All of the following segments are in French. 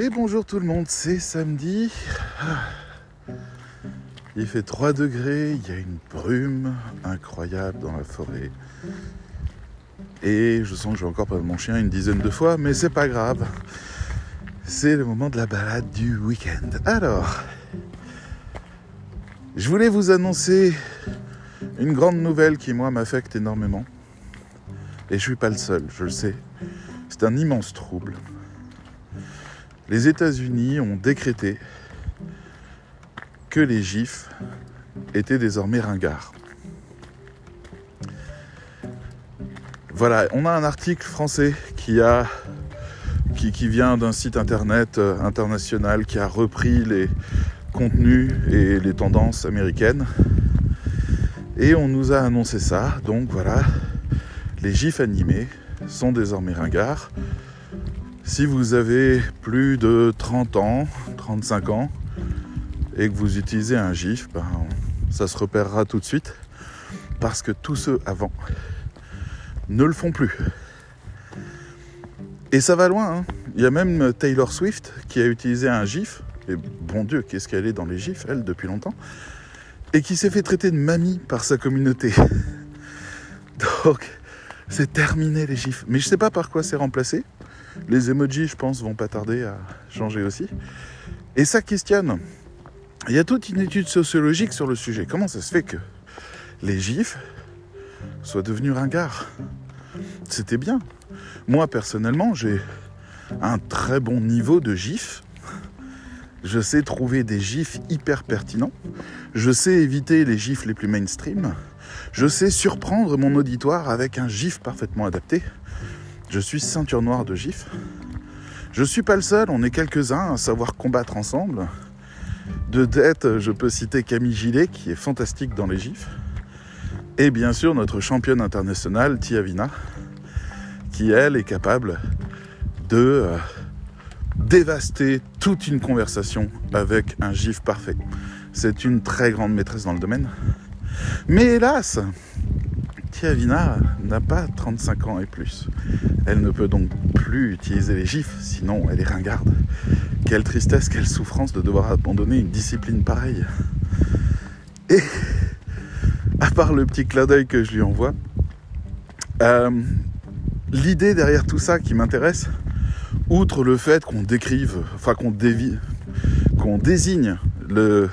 Et bonjour tout le monde, c'est samedi. Il fait 3 degrés, il y a une brume incroyable dans la forêt. Et je sens que je vais encore prendre mon chien une dizaine de fois, mais c'est pas grave. C'est le moment de la balade du week-end. Alors, je voulais vous annoncer une grande nouvelle qui, moi, m'affecte énormément. Et je suis pas le seul, je le sais. C'est un immense trouble. Les États-Unis ont décrété que les gifs étaient désormais ringards. Voilà, on a un article français qui a vient d'un site internet euh, international qui a repris les contenus et les tendances américaines. Et on nous a annoncé ça. Donc voilà, les gifs animés sont désormais ringards. Si vous avez plus de 30 ans, 35 ans, et que vous utilisez un GIF, ben, ça se repérera tout de suite. Parce que tous ceux avant ne le font plus. Et ça va loin. Hein. Il y a même Taylor Swift qui a utilisé un GIF. Et bon Dieu, qu'est-ce qu'elle est dans les GIFs, elle, depuis longtemps. Et qui s'est fait traiter de mamie par sa communauté. Donc, c'est terminé les GIFs. Mais je sais pas par quoi c'est remplacé. Les emojis, je pense, vont pas tarder à changer aussi. Et ça questionne. Il y a toute une étude sociologique sur le sujet. Comment ça se fait que les gifs soient devenus ringards? C'était bien. Moi, personnellement, j'ai un très bon niveau de gifs. Je sais trouver des gifs hyper pertinents. Je sais éviter les gifs les plus mainstream. Je sais surprendre mon auditoire avec un gif parfaitement adapté. Je suis ceinture noire de GIF. Je suis pas le seul, on est quelques-uns à savoir combattre ensemble. De tête, je peux citer Camille Gillet, qui est fantastique dans les GIFs. Et bien sûr, notre championne internationale, Tia Vina, qui elle est capable de euh, dévaster toute une conversation avec un GIF parfait. C'est une très grande maîtresse dans le domaine. Mais hélas, Tiavina n'a pas 35 ans et plus. Elle ne peut donc plus utiliser les gifs, sinon elle est ringarde. Quelle tristesse, quelle souffrance de devoir abandonner une discipline pareille. Et à part le petit clin d'œil que je lui envoie, euh, l'idée derrière tout ça qui m'intéresse, outre le fait qu'on décrive, enfin qu'on désigne le,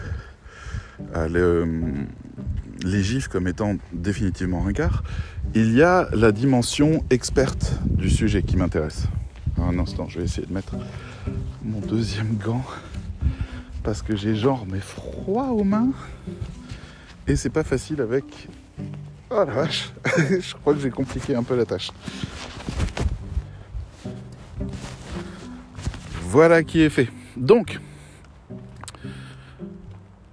euh, le les gifs comme étant définitivement ringard, il y a la dimension experte du sujet qui m'intéresse. Un instant, je vais essayer de mettre mon deuxième gant parce que j'ai genre mais froid aux mains et c'est pas facile avec. Oh la vache, je crois que j'ai compliqué un peu la tâche. Voilà qui est fait. Donc,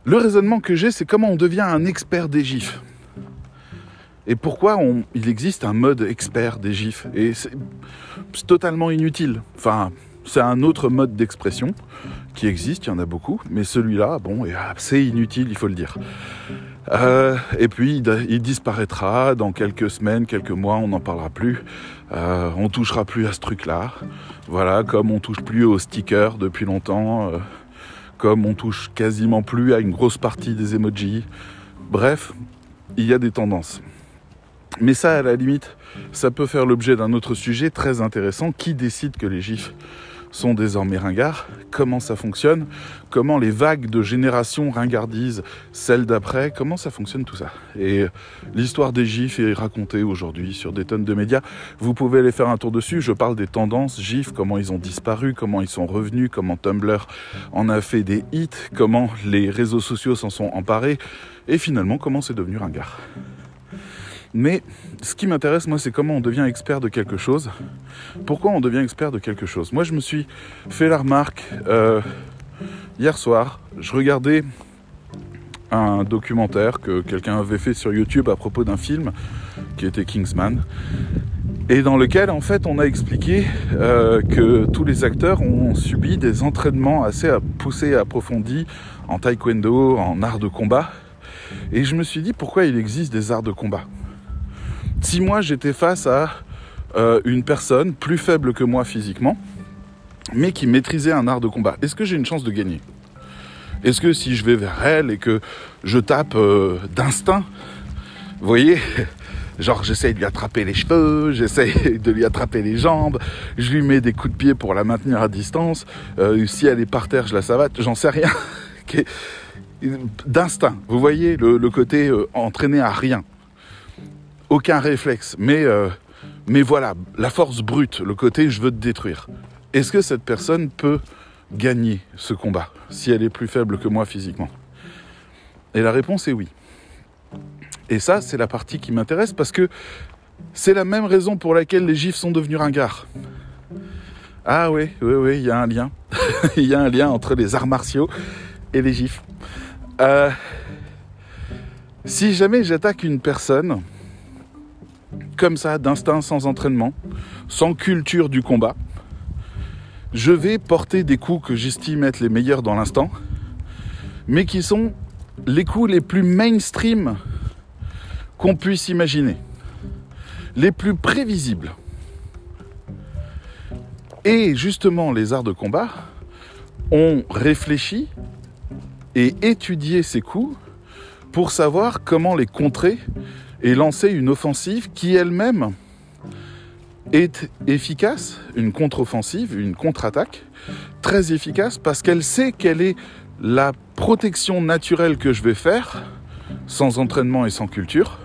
le raisonnement que j'ai, c'est comment on devient un expert des gifs. Et pourquoi il existe un mode expert des gifs. Et c'est totalement inutile. Enfin, c'est un autre mode d'expression qui existe, il y en a beaucoup, mais celui-là, bon, c'est inutile, il faut le dire. Euh, et puis il, disparaîtra dans quelques semaines, quelques mois, on n'en parlera plus. Euh, on touchera plus à ce truc-là. Voilà, comme on touche plus aux stickers depuis longtemps. Euh, comme on touche quasiment plus à une grosse partie des emojis. Bref, il y a des tendances. Mais ça, à la limite, ça peut faire l'objet d'un autre sujet très intéressant. Qui décide que les gifs sont désormais ringards, comment ça fonctionne, comment les vagues de génération ringardisent celles d'après, comment ça fonctionne tout ça? Et l'histoire des gifs est racontée aujourd'hui sur des tonnes de médias. Vous pouvez aller faire un tour dessus. Je parle des tendances gifs, comment ils ont disparu, comment ils sont revenus, comment Tumblr en a fait des hits, comment les réseaux sociaux s'en sont emparés, et finalement comment c'est devenu ringard. Mais ce qui m'intéresse, moi, c'est comment on devient expert de quelque chose. Pourquoi on devient expert de quelque chose? Moi, je me suis fait la remarque euh, hier soir. Je regardais un documentaire que quelqu'un avait fait sur YouTube à propos d'un film qui était Kingsman et dans lequel en fait on a expliqué euh, que tous les acteurs ont subi des entraînements assez poussés et approfondis en taekwondo, en art de combat. Et je me suis dit pourquoi il existe des arts de combat? Si moi j'étais face à euh, une personne plus faible que moi physiquement, mais qui maîtrisait un art de combat, est-ce que j'ai une chance de gagner? Est-ce que si je vais vers elle et que je tape euh, d'instinct, vous voyez Genre j'essaye de lui attraper les cheveux, j'essaye de lui attraper les jambes, je lui mets des coups de pied pour la maintenir à distance, euh, si elle est par terre je la savate, j'en sais rien. D'instinct, vous voyez le, côté entraîné à rien. Aucun réflexe, mais, mais voilà, la force brute, le côté je veux te détruire. Est-ce que cette personne peut gagner ce combat si elle est plus faible que moi physiquement? Et la réponse est oui. Et ça, c'est la partie qui m'intéresse parce que c'est la même raison pour laquelle les gifs sont devenus ringards. Ah oui, oui, oui, il y a un lien. Il y a un lien entre les arts martiaux et les gifs. Euh, si jamais j'attaque une personne comme ça, d'instinct, sans entraînement, sans culture du combat, je vais porter des coups que j'estime être les meilleurs dans l'instant, mais qui sont les coups les plus mainstream qu'on puisse imaginer, les plus prévisibles. Et justement, les arts de combat ont réfléchi et étudié ces coups pour savoir comment les contrer et lancer une offensive qui elle-même est efficace, une contre-offensive, une contre-attaque, très efficace parce qu'elle sait quelle est la protection naturelle que je vais faire, sans entraînement et sans culture.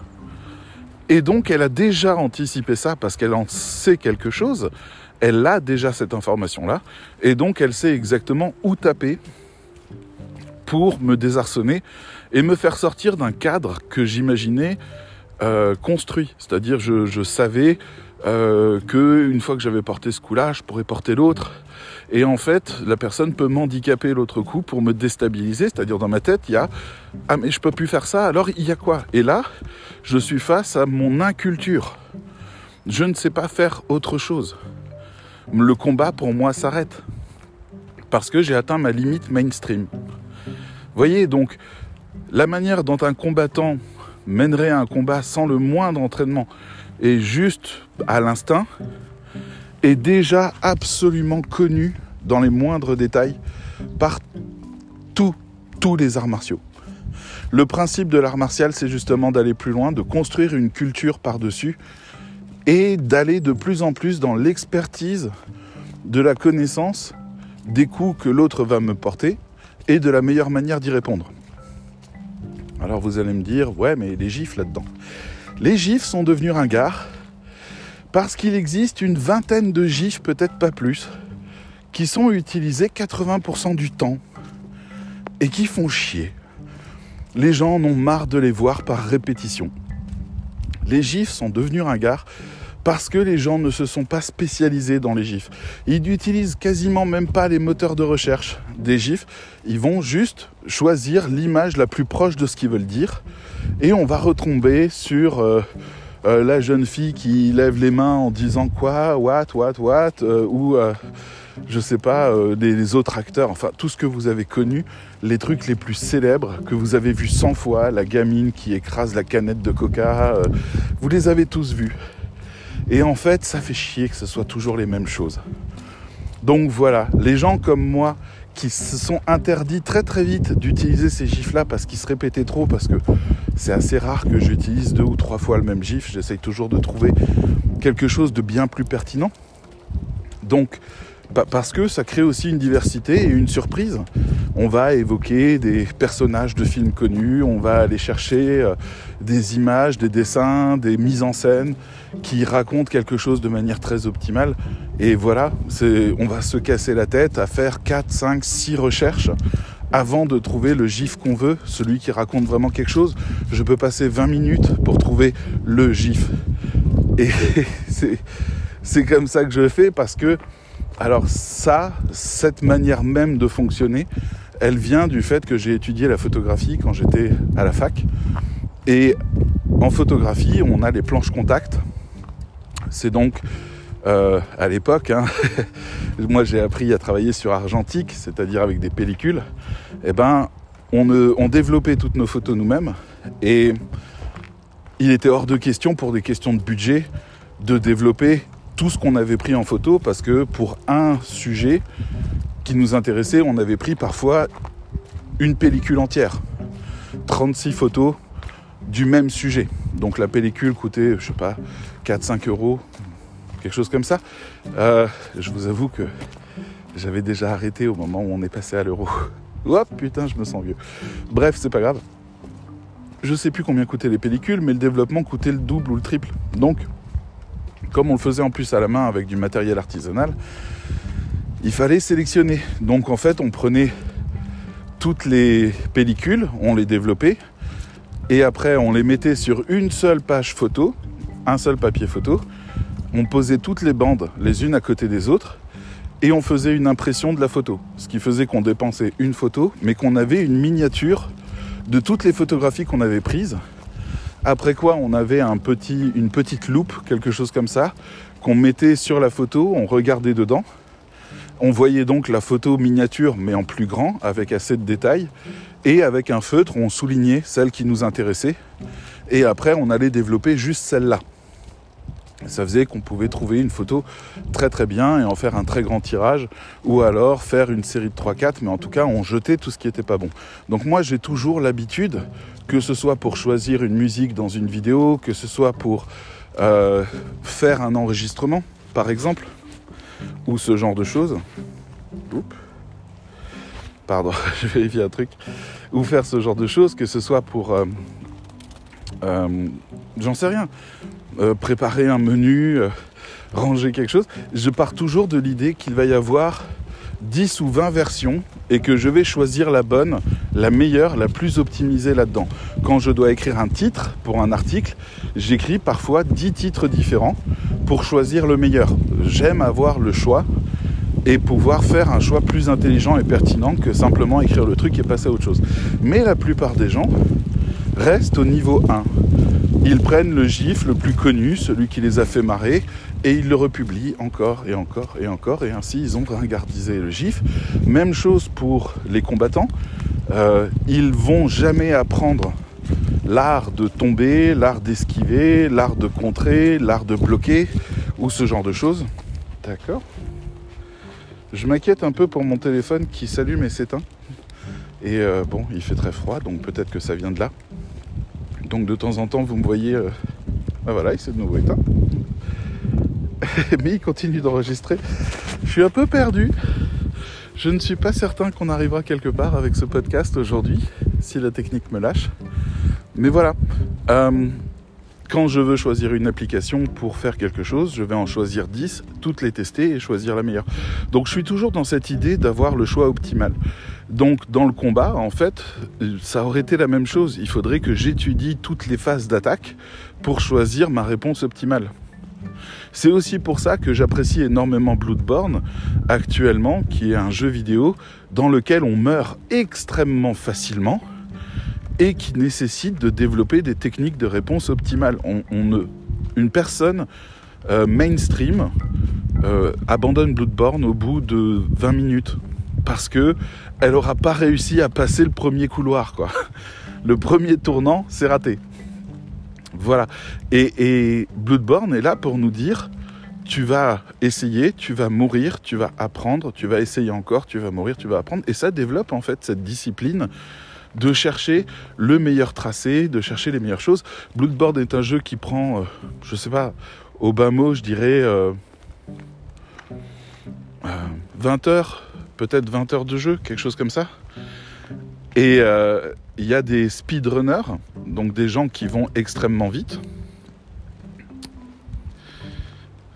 Et donc elle a déjà anticipé ça parce qu'elle en sait quelque chose, elle a déjà cette information-là, et donc elle sait exactement où taper pour me désarçonner et me faire sortir d'un cadre que j'imaginais euh, construit. C'est-à-dire je, je savais euh, que une fois que j'avais porté ce coup-là, je pourrais porter l'autre. Et en fait, la personne peut m'handicaper l'autre coup pour me déstabiliser. C'est-à-dire dans ma tête, il y a ah mais je peux plus faire ça. Alors il y a quoi? Et là, je suis face à mon inculture. Je ne sais pas faire autre chose. Le combat pour moi s'arrête parce que j'ai atteint ma limite mainstream. Voyez donc la manière dont un combattant mènerait un combat sans le moindre entraînement et juste à l'instinct est déjà absolument connu dans les moindres détails par tous, tous les arts martiaux. Le principe de l'art martial, c'est justement d'aller plus loin, de construire une culture par-dessus et d'aller de plus en plus dans l'expertise de la connaissance des coups que l'autre va me porter et de la meilleure manière d'y répondre. Alors vous allez me dire, ouais, mais les gifs là-dedans. Les gifs sont devenus ringards parce qu'il existe une vingtaine de gifs, peut-être pas plus, qui sont utilisés 80% du temps et qui font chier. Les gens en ont marre de les voir par répétition. Les gifs sont devenus ringards parce que les gens ne se sont pas spécialisés dans les gifs. Ils n'utilisent quasiment même pas les moteurs de recherche des gifs. Ils vont juste choisir l'image la plus proche de ce qu'ils veulent dire et on va retomber sur euh, euh, la jeune fille qui lève les mains en disant quoi, what, what, what, euh, ou je sais pas, les, autres acteurs, enfin tout ce que vous avez connu, les trucs les plus célèbres que vous avez vus 100 fois, la gamine qui écrase la canette de coca, vous les avez tous vus. Et en fait, ça fait chier que ce soit toujours les mêmes choses. Donc voilà, les gens comme moi qui se sont interdits très très vite d'utiliser ces gifs-là parce qu'ils se répétaient trop, parce que c'est assez rare que j'utilise deux ou trois fois le même gif, j'essaye toujours de trouver quelque chose de bien plus pertinent. Donc, parce que ça crée aussi une diversité et une surprise. On va évoquer des personnages de films connus, on va aller chercher euh, des images, des dessins, des mises en scène qui racontent quelque chose de manière très optimale. Et voilà, on va se casser la tête à faire 4, 5, 6 recherches avant de trouver le gif qu'on veut, celui qui raconte vraiment quelque chose. Je peux passer 20 minutes pour trouver le gif. Et c'est comme ça que je fais parce que alors ça, cette manière même de fonctionner, elle vient du fait que j'ai étudié la photographie quand j'étais à la fac. Et en photographie, on a les planches contact. C'est donc euh, à l'époque, hein, moi j'ai appris à travailler sur argentique, c'est-à-dire avec des pellicules. Eh ben, on, on développait toutes nos photos nous-mêmes et il était hors de question pour des questions de budget de développer tout ce qu'on avait pris en photo parce que pour un sujet qui nous intéressait, on avait pris parfois une pellicule entière. 36 photos du même sujet. Donc la pellicule coûtait, je sais pas, 4-5 euros, quelque chose comme ça. Euh, je vous avoue que j'avais déjà arrêté au moment où on est passé à l'euro. Hop, putain, je me sens vieux. Bref, c'est pas grave. Je sais plus combien coûtaient les pellicules, mais le développement coûtait le double ou le triple. Donc, comme on le faisait en plus à la main avec du matériel artisanal, il fallait sélectionner. Donc en fait, on prenait toutes les pellicules, on les développait, et après on les mettait sur une seule page photo, un seul papier photo, on posait toutes les bandes les unes à côté des autres, et on faisait une impression de la photo. Ce qui faisait qu'on dépensait une photo, mais qu'on avait une miniature de toutes les photographies qu'on avait prises. Après quoi, on avait un petit, une petite loupe, quelque chose comme ça, qu'on mettait sur la photo, on regardait dedans. On voyait donc la photo miniature, mais en plus grand, avec assez de détails. Et avec un feutre, on soulignait celle qui nous intéressait. Et après, on allait développer juste celle-là. Ça faisait qu'on pouvait trouver une photo très très bien et en faire un très grand tirage ou alors faire une série de 3-4 mais en tout cas on jetait tout ce qui n'était pas bon. Donc moi j'ai toujours l'habitude, que ce soit pour choisir une musique dans une vidéo, que ce soit pour euh, faire un enregistrement par exemple, ou ce genre de choses. Pardon, je vérifie un truc. Ou faire ce genre de choses, que ce soit pour... Euh, euh, j'en sais rien euh, préparer un menu, euh, ranger quelque chose, je pars toujours de l'idée qu'il va y avoir 10 ou 20 versions et que je vais choisir la bonne, la meilleure, la plus optimisée là-dedans. Quand je dois écrire un titre pour un article, j'écris parfois 10 titres différents pour choisir le meilleur. J'aime avoir le choix et pouvoir faire un choix plus intelligent et pertinent que simplement écrire le truc et passer à autre chose. Mais la plupart des gens restent au niveau 1. Ils prennent le gif le plus connu, celui qui les a fait marrer, et ils le republient encore et encore et encore, et ainsi ils ont ringardisé le gif. Même chose pour les combattants. Euh, ils vont jamais apprendre l'art de tomber, l'art d'esquiver, l'art de contrer, l'art de bloquer, ou ce genre de choses. D'accord Je m'inquiète un peu pour mon téléphone qui s'allume et s'éteint. Et euh, bon, il fait très froid, donc peut-être que ça vient de là. Donc de temps en temps, vous me voyez. Euh, ben voilà, il s'est de nouveau éteint. Mais il continue d'enregistrer. Je suis un peu perdu. Je ne suis pas certain qu'on arrivera quelque part avec ce podcast aujourd'hui, si la technique me lâche. Mais voilà. Euh, quand je veux choisir une application pour faire quelque chose, je vais en choisir 10, toutes les tester et choisir la meilleure. Donc je suis toujours dans cette idée d'avoir le choix optimal. Donc dans le combat, en fait, ça aurait été la même chose. Il faudrait que j'étudie toutes les phases d'attaque pour choisir ma réponse optimale. C'est aussi pour ça que j'apprécie énormément Bloodborne actuellement, qui est un jeu vidéo dans lequel on meurt extrêmement facilement et qui nécessite de développer des techniques de réponse optimales. On, une personne euh, mainstream euh, abandonne Bloodborne au bout de 20 minutes parce que elle aura pas réussi à passer le premier couloir, quoi. Le premier tournant, c'est raté. Voilà. Et, et, Bloodborne est là pour nous dire tu vas essayer, tu vas mourir, tu vas apprendre, tu vas essayer encore, tu vas mourir, tu vas apprendre. Et ça développe en fait cette discipline de chercher le meilleur tracé, de chercher les meilleures choses. Bloodborne est un jeu qui prend, euh, je sais pas, au bas mot, je dirais 20 euh, euh, heures peut-être 20 heures de jeu, quelque chose comme ça. Et euh, il y a des speedrunners, donc des gens qui vont extrêmement vite.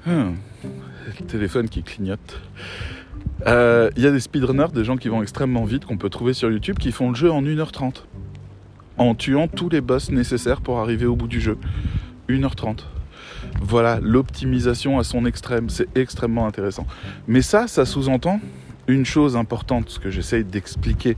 Hmm, le téléphone qui clignote. Euh, il y a des speedrunners, des gens qui vont extrêmement vite, qu'on peut trouver sur YouTube, qui font le jeu en 1h30. En tuant tous les boss nécessaires pour arriver au bout du jeu. 1h30. Voilà, l'optimisation à son extrême, c'est extrêmement intéressant. Mais ça, ça sous-entend une chose importante, ce que j'essaye d'expliquer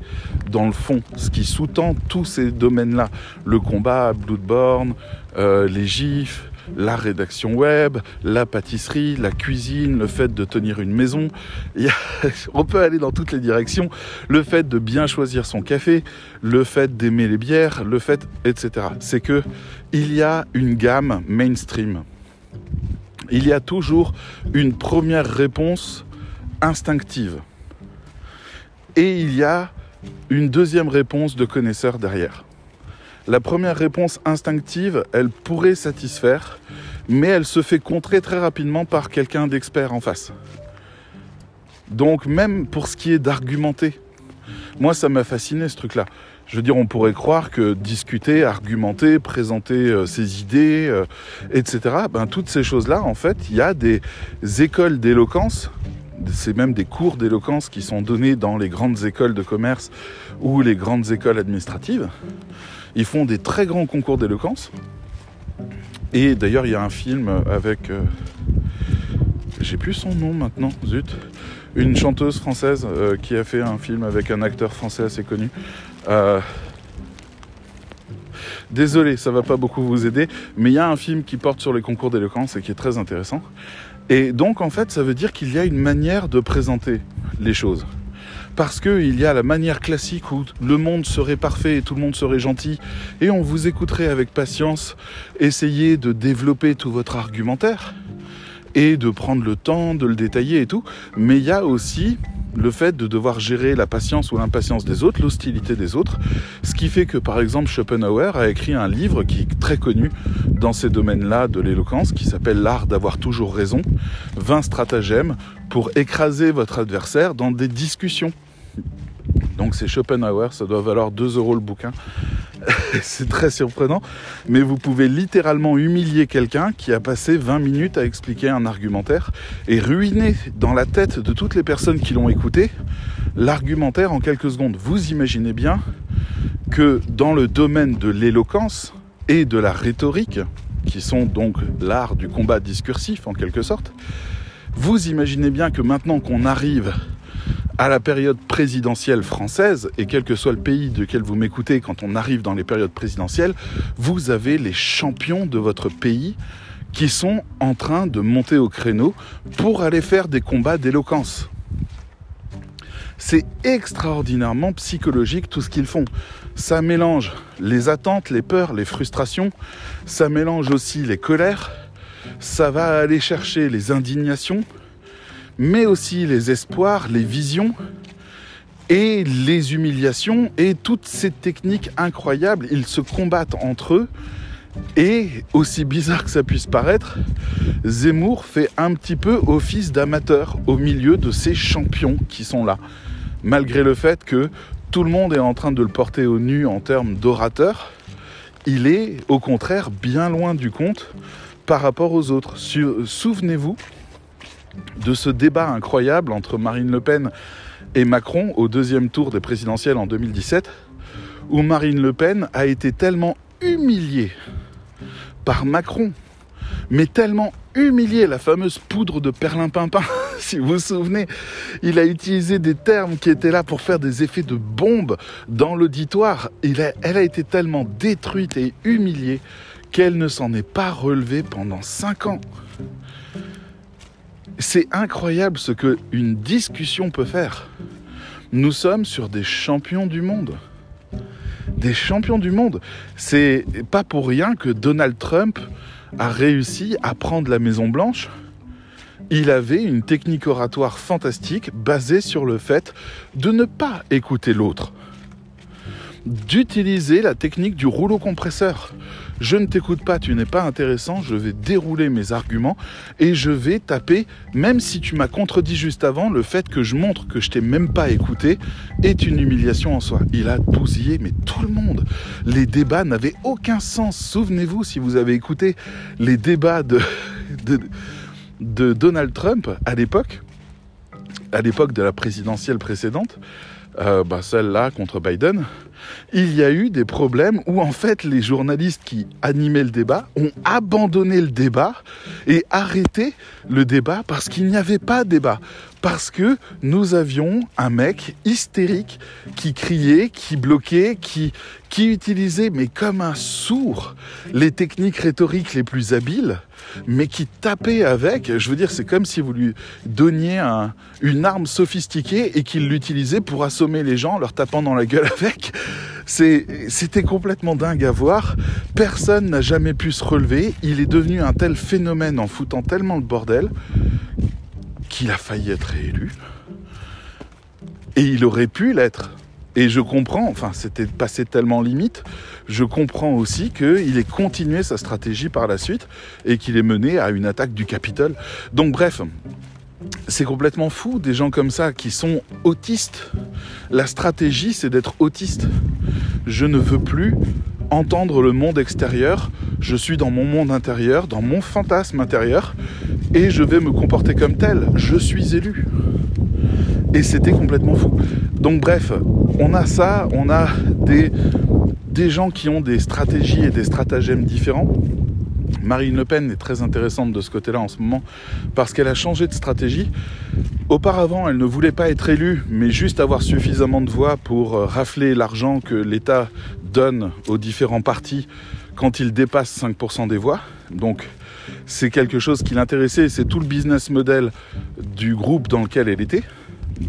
dans le fond, ce qui sous-tend tous ces domaines-là, le combat, Bloodborne, euh, les gifs, la rédaction web, la pâtisserie, la cuisine, le fait de tenir une maison. on peut aller dans toutes les directions. Le fait de bien choisir son café, le fait d'aimer les bières, le fait, etc. C'est que il y a une gamme mainstream il y a toujours une première réponse instinctive. Et il y a une deuxième réponse de connaisseur derrière. La première réponse instinctive, elle pourrait satisfaire, mais elle se fait contrer très rapidement par quelqu'un d'expert en face. Donc même pour ce qui est d'argumenter, moi ça m'a fasciné ce truc-là. Je veux dire, on pourrait croire que discuter, argumenter, présenter euh, ses idées, euh, etc., ben, toutes ces choses-là, en fait, il y a des écoles d'éloquence, c'est même des cours d'éloquence qui sont donnés dans les grandes écoles de commerce ou les grandes écoles administratives. Ils font des très grands concours d'éloquence. Et d'ailleurs, il y a un film avec... Euh, j'ai plus son nom maintenant, zut. Une chanteuse française qui a fait un film avec un acteur français assez connu. Euh, désolé, ça va pas beaucoup vous aider, mais il y a un film qui porte sur les concours d'éloquence et qui est très intéressant. Et donc, en fait, ça veut dire qu'il y a une manière de présenter les choses. Parce qu'il y a la manière classique où le monde serait parfait et tout le monde serait gentil, et on vous écouterait avec patience, essayer de développer tout votre argumentaire, et de prendre le temps de le détailler et tout. Mais il y a aussi le fait de devoir gérer la patience ou l'impatience des autres, l'hostilité des autres, ce qui fait que par exemple Schopenhauer a écrit un livre qui est très connu dans ces domaines-là de l'éloquence, qui s'appelle L'art d'avoir toujours raison, 20 stratagèmes pour écraser votre adversaire dans des discussions. Donc c'est Schopenhauer, ça doit valoir 2 euros le bouquin. c'est très surprenant, mais vous pouvez littéralement humilier quelqu'un qui a passé 20 minutes à expliquer un argumentaire et ruiner dans la tête de toutes les personnes qui l'ont écouté l'argumentaire en quelques secondes. Vous imaginez bien que dans le domaine de l'éloquence et de la rhétorique, qui sont donc l'art du combat discursif en quelque sorte, vous imaginez bien que maintenant qu'on arrive à la période présidentielle française, et quel que soit le pays duquel vous m'écoutez quand on arrive dans les périodes présidentielles, vous avez les champions de votre pays qui sont en train de monter au créneau pour aller faire des combats d'éloquence. C'est extraordinairement psychologique tout ce qu'ils font. Ça mélange les attentes, les peurs, les frustrations, ça mélange aussi les colères, ça va aller chercher les indignations, mais aussi les espoirs, les visions et les humiliations et toutes ces techniques incroyables. Ils se combattent entre eux. Et aussi bizarre que ça puisse paraître, Zemmour fait un petit peu office d'amateur au milieu de ces champions qui sont là. Malgré le fait que tout le monde est en train de le porter au nu en termes d'orateur, il est au contraire bien loin du compte par rapport aux autres. Souvenez-vous de ce débat incroyable entre Marine Le Pen et Macron au deuxième tour des présidentielles en 2017, où Marine Le Pen a été tellement humiliée par Macron, mais tellement humiliée, la fameuse poudre de perlimpinpin, si vous vous souvenez, il a utilisé des termes qui étaient là pour faire des effets de bombe dans l'auditoire. Elle a été tellement détruite et humiliée qu'elle ne s'en est pas relevée pendant cinq ans. C'est incroyable ce que une discussion peut faire. Nous sommes sur des champions du monde. Des champions du monde. C'est pas pour rien que Donald Trump a réussi à prendre la Maison Blanche. Il avait une technique oratoire fantastique basée sur le fait de ne pas écouter l'autre d'utiliser la technique du rouleau compresseur. Je ne t'écoute pas, tu n'es pas intéressant, je vais dérouler mes arguments et je vais taper, même si tu m'as contredit juste avant, le fait que je montre que je t'ai même pas écouté est une humiliation en soi. Il a bousillé, mais tout le monde. Les débats n'avaient aucun sens. Souvenez-vous, si vous avez écouté les débats de, Donald Trump à l'époque, à l'époque de la présidentielle précédente, euh, bah, celle-là contre Biden, il y a eu des problèmes où en fait les journalistes qui animaient le débat ont abandonné le débat et arrêté le débat parce qu'il n'y avait pas de débat. Parce que nous avions un mec hystérique qui criait, qui bloquait, qui, qui utilisait, mais comme un sourd, les techniques rhétoriques les plus habiles, mais qui tapait avec. Je veux dire, c'est comme si vous lui donniez une arme sophistiquée et qu'il l'utilisait pour assommer les gens, leur tapant dans la gueule avec. C'était complètement dingue à voir. Personne n'a jamais pu se relever. Il est devenu un tel phénomène en foutant tellement le bordel qu'il a failli être réélu. Et il aurait pu l'être. Et je comprends, enfin c'était passé tellement limite, je comprends aussi qu'il ait continué sa stratégie par la suite et qu'il ait mené à une attaque du Capitole. Donc bref, c'est complètement fou, des gens comme ça qui sont autistes. La stratégie, c'est d'être autiste. Je ne veux plus entendre le monde extérieur, je suis dans mon monde intérieur, dans mon fantasme intérieur, et je vais me comporter comme tel. Je suis élu. Et c'était complètement fou. Donc bref, on a ça, on a des, gens qui ont des stratégies et des stratagèmes différents. Marine Le Pen est très intéressante de ce côté-là en ce moment parce qu'elle a changé de stratégie. Auparavant, elle ne voulait pas être élue, mais juste avoir suffisamment de voix pour euh, rafler l'argent que l'État donne aux différents partis quand il dépasse 5% des voix. Donc c'est quelque chose qui l'intéressait, c'est tout le business model du groupe dans lequel elle était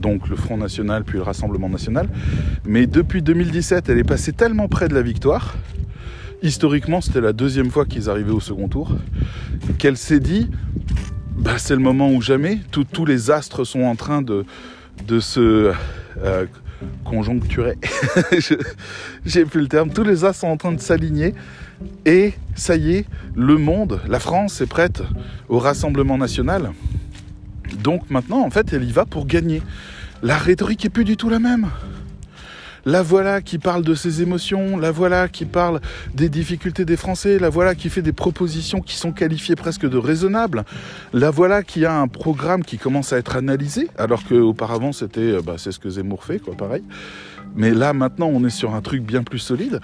donc le Front National puis le Rassemblement National. Mais depuis 2017, elle est passée tellement près de la victoire, historiquement c'était la deuxième fois qu'ils arrivaient au second tour, qu'elle s'est dit, bah, c'est le moment où jamais, tous les astres sont en train de, se euh, conjoncturer, j'ai plus le terme, tous les astres sont en train de s'aligner. Et ça y est, le monde, la France est prête au Rassemblement national. Donc maintenant, en fait, elle y va pour gagner. La rhétorique est plus du tout la même. La voilà qui parle de ses émotions, la voilà qui parle des difficultés des Français, la voilà qui fait des propositions qui sont qualifiées presque de raisonnables, la voilà qui a un programme qui commence à être analysé, alors qu'auparavant c'était, euh, bah, c'est ce que Zemmour fait, quoi, pareil. Mais là maintenant on est sur un truc bien plus solide.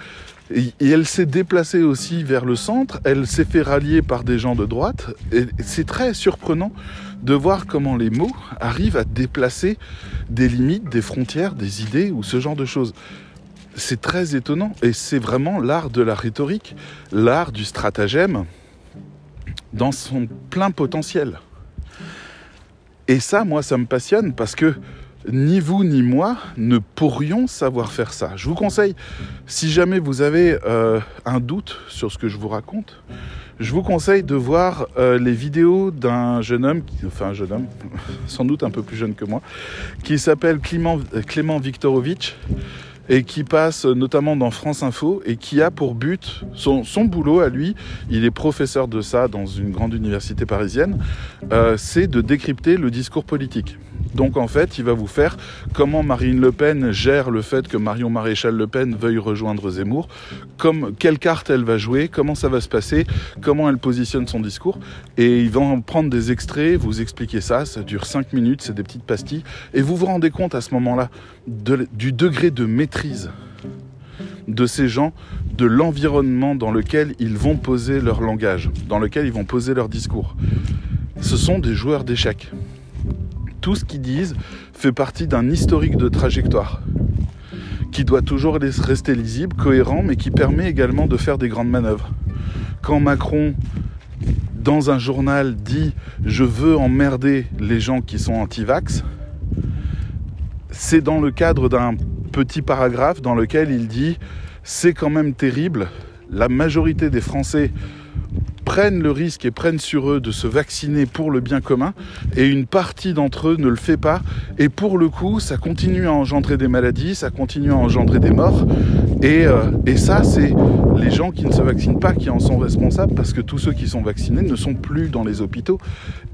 Et, elle s'est déplacée aussi vers le centre, elle s'est fait rallier par des gens de droite, et c'est très surprenant de voir comment les mots arrivent à déplacer des limites, des frontières, des idées ou ce genre de choses. C'est très étonnant et c'est vraiment l'art de la rhétorique, l'art du stratagème dans son plein potentiel. Et ça, moi, ça me passionne parce que ni vous ni moi ne pourrions savoir faire ça. Je vous conseille, si jamais vous avez euh, un doute sur ce que je vous raconte, je vous conseille de voir euh, les vidéos d'un jeune homme, enfin un jeune homme, sans doute un peu plus jeune que moi, qui s'appelle Clément, Clément Viktorovitch et qui passe notamment dans France Info et qui a pour but, son, boulot à lui, il est professeur de ça dans une grande université parisienne, euh, c'est de décrypter le discours politique. Donc en fait, il va vous faire comment Marine Le Pen gère le fait que Marion Maréchal Le Pen veuille rejoindre Zemmour, comme, quelle carte elle va jouer, comment ça va se passer, comment elle positionne son discours. Et il va en prendre des extraits, vous expliquer ça, ça dure 5 minutes, c'est des petites pastilles. Et vous vous rendez compte à ce moment-là du degré de maîtrise de ces gens, de l'environnement dans lequel ils vont poser leur langage, dans lequel ils vont poser leur discours. Ce sont des joueurs d'échecs tout ce qu'ils disent fait partie d'un historique de trajectoire qui doit toujours rester lisible, cohérent, mais qui permet également de faire des grandes manœuvres. Quand Macron, dans un journal, dit je veux emmerder les gens qui sont anti-vax, c'est dans le cadre d'un petit paragraphe dans lequel il dit c'est quand même terrible, la majorité des Français prennent le risque et prennent sur eux de se vacciner pour le bien commun, et une partie d'entre eux ne le fait pas, et pour le coup, ça continue à engendrer des maladies, ça continue à engendrer des morts, et, euh, ça, c'est les gens qui ne se vaccinent pas qui en sont responsables, parce que tous ceux qui sont vaccinés ne sont plus dans les hôpitaux,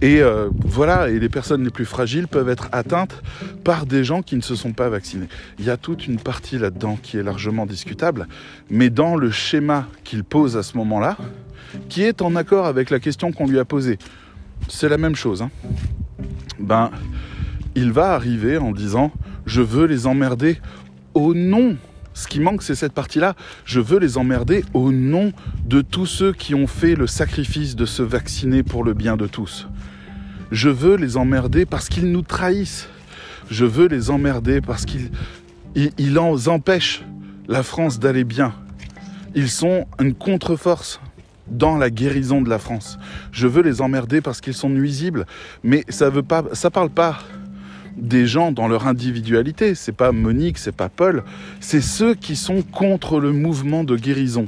et euh, voilà, et les personnes les plus fragiles peuvent être atteintes par des gens qui ne se sont pas vaccinés. Il y a toute une partie là-dedans qui est largement discutable, mais dans le schéma qu'il pose à ce moment-là, qui est en accord avec la question qu'on lui a posée. C'est la même chose. Hein. Ben, il va arriver en disant Je veux les emmerder au nom. Ce qui manque, c'est cette partie-là. Je veux les emmerder au nom de tous ceux qui ont fait le sacrifice de se vacciner pour le bien de tous. Je veux les emmerder parce qu'ils nous trahissent. Je veux les emmerder parce qu'ils ils, empêchent la France d'aller bien. Ils sont une contre-force dans la guérison de la France. Je veux les emmerder parce qu'ils sont nuisibles, mais ça veut pas, ça parle pas des gens dans leur individualité. C'est pas Monique, c'est pas Paul, c'est ceux qui sont contre le mouvement de guérison.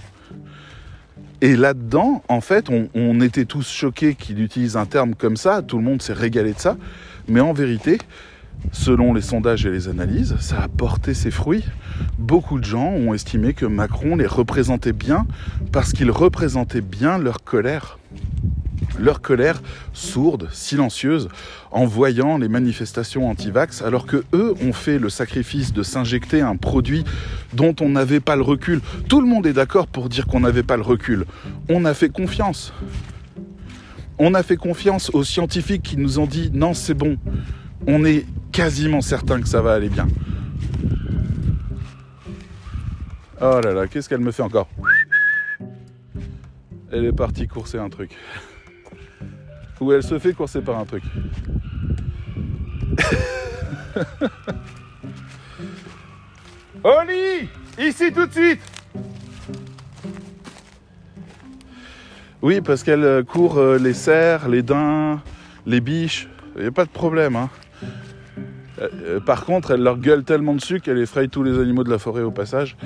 Et là-dedans, en fait, on, était tous choqués qu'il utilise un terme comme ça, tout le monde s'est régalé de ça, mais en vérité, selon les sondages et les analyses, ça a porté ses fruits. Beaucoup de gens ont estimé que Macron les représentait bien parce qu'il représentait bien leur colère leur colère sourde, silencieuse, en voyant les manifestations anti-vax, alors que eux ont fait le sacrifice de s'injecter un produit dont on n'avait pas le recul. Tout le monde est d'accord pour dire qu'on n'avait pas le recul. On a fait confiance. On a fait confiance aux scientifiques qui nous ont dit non, c'est bon. On est quasiment certain que ça va aller bien. Oh là là, qu'est-ce qu'elle me fait encore? Elle est partie courser un truc. Ou elle se fait courser par un truc. Oli Ici tout de suite Oui, parce qu'elle euh, court euh, les cerfs, les daims, les biches. Il n'y a pas de problème. Hein. Euh, par contre, elle leur gueule tellement dessus qu'elle effraie tous les animaux de la forêt au passage.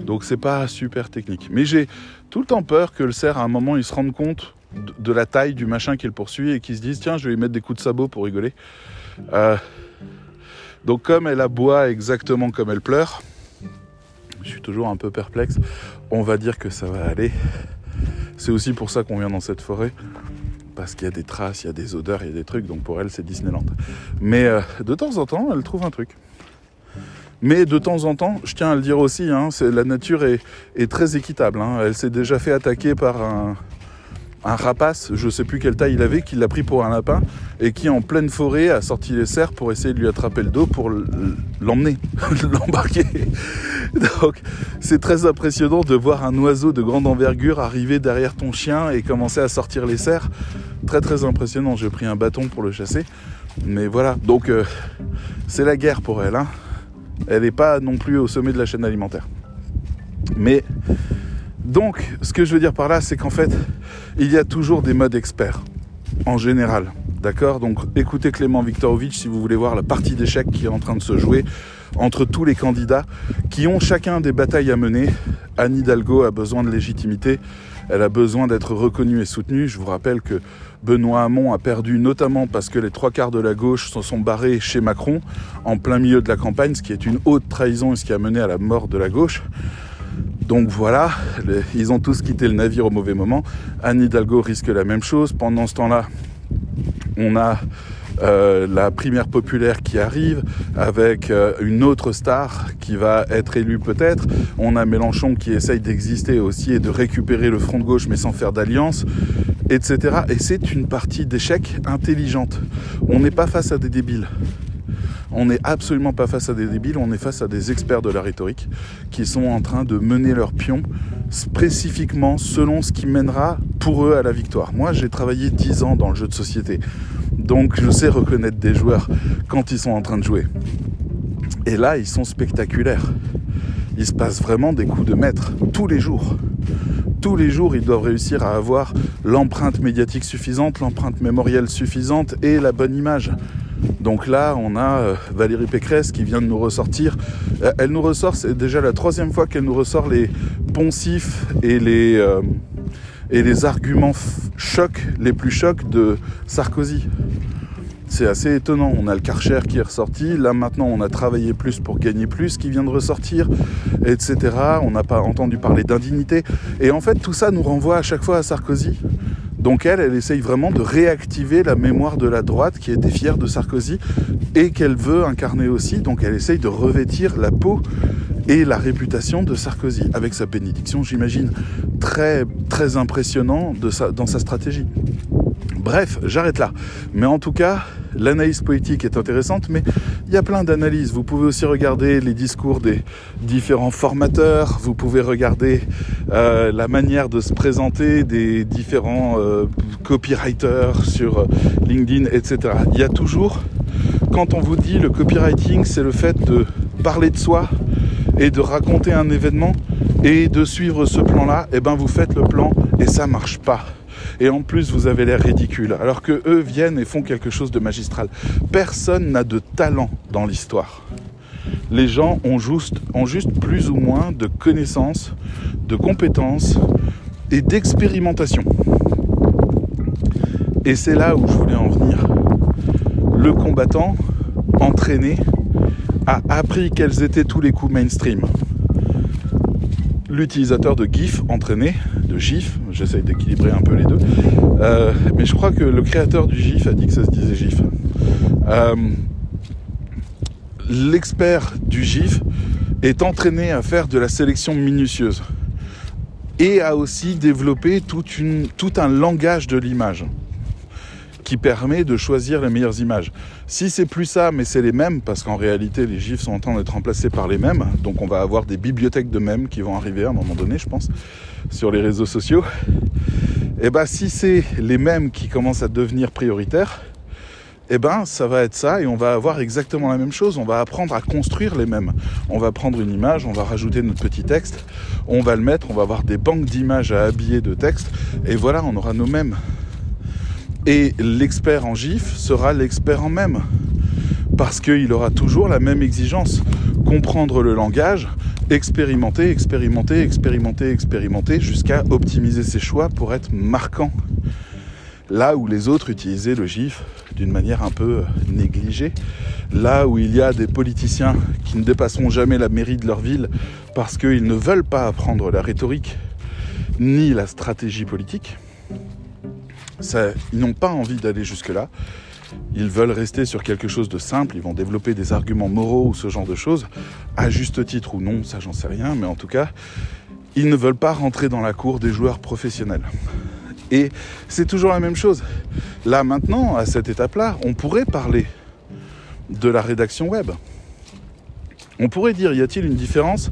Donc c'est pas super technique. Mais j'ai tout le temps peur que le cerf, à un moment, il se rende compte de la taille du machin qui le poursuit et qui se disent tiens je vais lui mettre des coups de sabot pour rigoler. Euh, donc comme elle aboie exactement comme elle pleure, je suis toujours un peu perplexe, on va dire que ça va aller. C'est aussi pour ça qu'on vient dans cette forêt, parce qu'il y a des traces, il y a des odeurs, il y a des trucs, donc pour elle c'est Disneyland. Mais euh, de temps en temps, elle trouve un truc. Mais de temps en temps, je tiens à le dire aussi, hein, la nature est, très équitable. Hein. Elle s'est déjà fait attaquer par un, un rapace, je sais plus quelle taille il avait, qui l'a pris pour un lapin et qui en pleine forêt a sorti les cerfs pour essayer de lui attraper le dos pour l'emmener, l'embarquer. Donc c'est très impressionnant de voir un oiseau de grande envergure arriver derrière ton chien et commencer à sortir les cerfs. Très très impressionnant. J'ai pris un bâton pour le chasser. Mais voilà, donc euh, c'est la guerre pour elle. Hein. Elle n'est pas non plus au sommet de la chaîne alimentaire. Mais donc, ce que je veux dire par là, c'est qu'en fait, il y a toujours des modes experts, en général. D'accord? Donc, écoutez Clément Viktorovitch si vous voulez voir la partie d'échecs qui est en train de se jouer entre tous les candidats qui ont chacun des batailles à mener. Anne Hidalgo a besoin de légitimité, elle a besoin d'être reconnue et soutenue. Je vous rappelle que Benoît Hamon a perdu notamment parce que les trois quarts de la gauche se sont barrés chez Macron en plein milieu de la campagne, ce qui est une haute trahison et ce qui a mené à la mort de la gauche. Donc voilà, ils ont tous quitté le navire au mauvais moment. Anne Hidalgo risque la même chose. Pendant ce temps-là, on a euh, la primaire populaire qui arrive avec euh, une autre star qui va être élue peut-être. On a Mélenchon qui essaye d'exister aussi et de récupérer le front de gauche mais sans faire d'alliance, etc. Et c'est une partie d'échec intelligente. On n'est pas face à des débiles on n'est absolument pas face à des débiles, on est face à des experts de la rhétorique qui sont en train de mener leur pion spécifiquement selon ce qui mènera pour eux à la victoire. Moi, j'ai travaillé 10 ans dans le jeu de société, donc je sais reconnaître des joueurs quand ils sont en train de jouer. Et là, ils sont spectaculaires. Il se passe vraiment des coups de maître tous les jours tous les jours, ils doivent réussir à avoir l'empreinte médiatique suffisante, l'empreinte mémorielle suffisante et la bonne image. Donc là, on a euh, Valérie Pécresse qui vient de nous ressortir. Euh, elle nous ressort, c'est déjà la troisième fois qu'elle nous ressort les poncifs et les, euh, arguments chocs, les plus chocs de Sarkozy. C'est assez étonnant. On a le Karcher qui est ressorti. Là maintenant, on a travaillé plus pour gagner plus qui vient de ressortir, etc. On n'a pas entendu parler d'indignité. Et en fait, tout ça nous renvoie à chaque fois à Sarkozy. Donc elle, elle essaye vraiment de réactiver la mémoire de la droite qui était fière de Sarkozy et qu'elle veut incarner aussi. Donc elle essaye de revêtir la peau et la réputation de Sarkozy avec sa bénédiction, j'imagine, très très impressionnant dans sa stratégie. Bref, j'arrête là. Mais en tout cas, l'analyse politique est intéressante, mais il y a plein d'analyses. Vous pouvez aussi regarder les discours des différents formateurs, vous pouvez regarder euh, la manière de se présenter des différents euh, copywriters sur LinkedIn, etc. Il y a toujours, quand on vous dit le copywriting, c'est le fait de parler de soi et de raconter un événement et de suivre ce plan-là, et eh ben vous faites le plan et ça marche pas. Et en plus vous avez l'air ridicule, alors que eux viennent et font quelque chose de magistral. Personne n'a de talent dans l'histoire. Les gens ont juste, plus ou moins de connaissances, de compétences et d'expérimentation. Et c'est là où je voulais en venir. Le combattant entraîné a appris quels étaient tous les coups mainstream. L'utilisateur de GIF entraîné, de GIF, j'essaye d'équilibrer un peu les deux, euh, mais je crois que le créateur du GIF a dit que ça se disait GIF. Euh, l'expert du GIF est entraîné à faire de la sélection minutieuse et a aussi développé tout un langage de l'image qui permet de choisir les meilleures images. Si c'est plus ça, mais c'est les mêmes, parce qu'en réalité les gifs sont en train d'être remplacés par les mêmes, donc on va avoir des bibliothèques de mêmes qui vont arriver à un moment donné, je pense, sur les réseaux sociaux. Et eh ben, si c'est les mêmes qui commencent à devenir prioritaires, et eh ben ça va être ça et on va avoir exactement la même chose. On va apprendre à construire les mêmes. On va prendre une image, on va rajouter notre petit texte, on va le mettre, on va avoir des banques d'images à habiller de texte et voilà, on aura nos mêmes. Et l'expert en GIF sera l'expert en même. Parce qu'il aura toujours la même exigence. Comprendre le langage, expérimenter, expérimenter, expérimenter, expérimenter, jusqu'à optimiser ses choix pour être marquant. Là où les autres utilisaient le GIF d'une manière un peu négligée, là où il y a des politiciens qui ne dépasseront jamais la mairie de leur ville parce qu'ils ne veulent pas apprendre la rhétorique ni la stratégie politique, ils n'ont pas envie d'aller jusque-là. Ils veulent rester sur quelque chose de simple, ils vont développer des arguments moraux ou ce genre de choses, à juste titre ou non, ça j'en sais rien, mais en tout cas, ils ne veulent pas rentrer dans la cour des joueurs professionnels. Et c'est toujours la même chose. Là maintenant, à cette étape-là, on pourrait parler de la rédaction web. On pourrait dire, y a-t-il une différence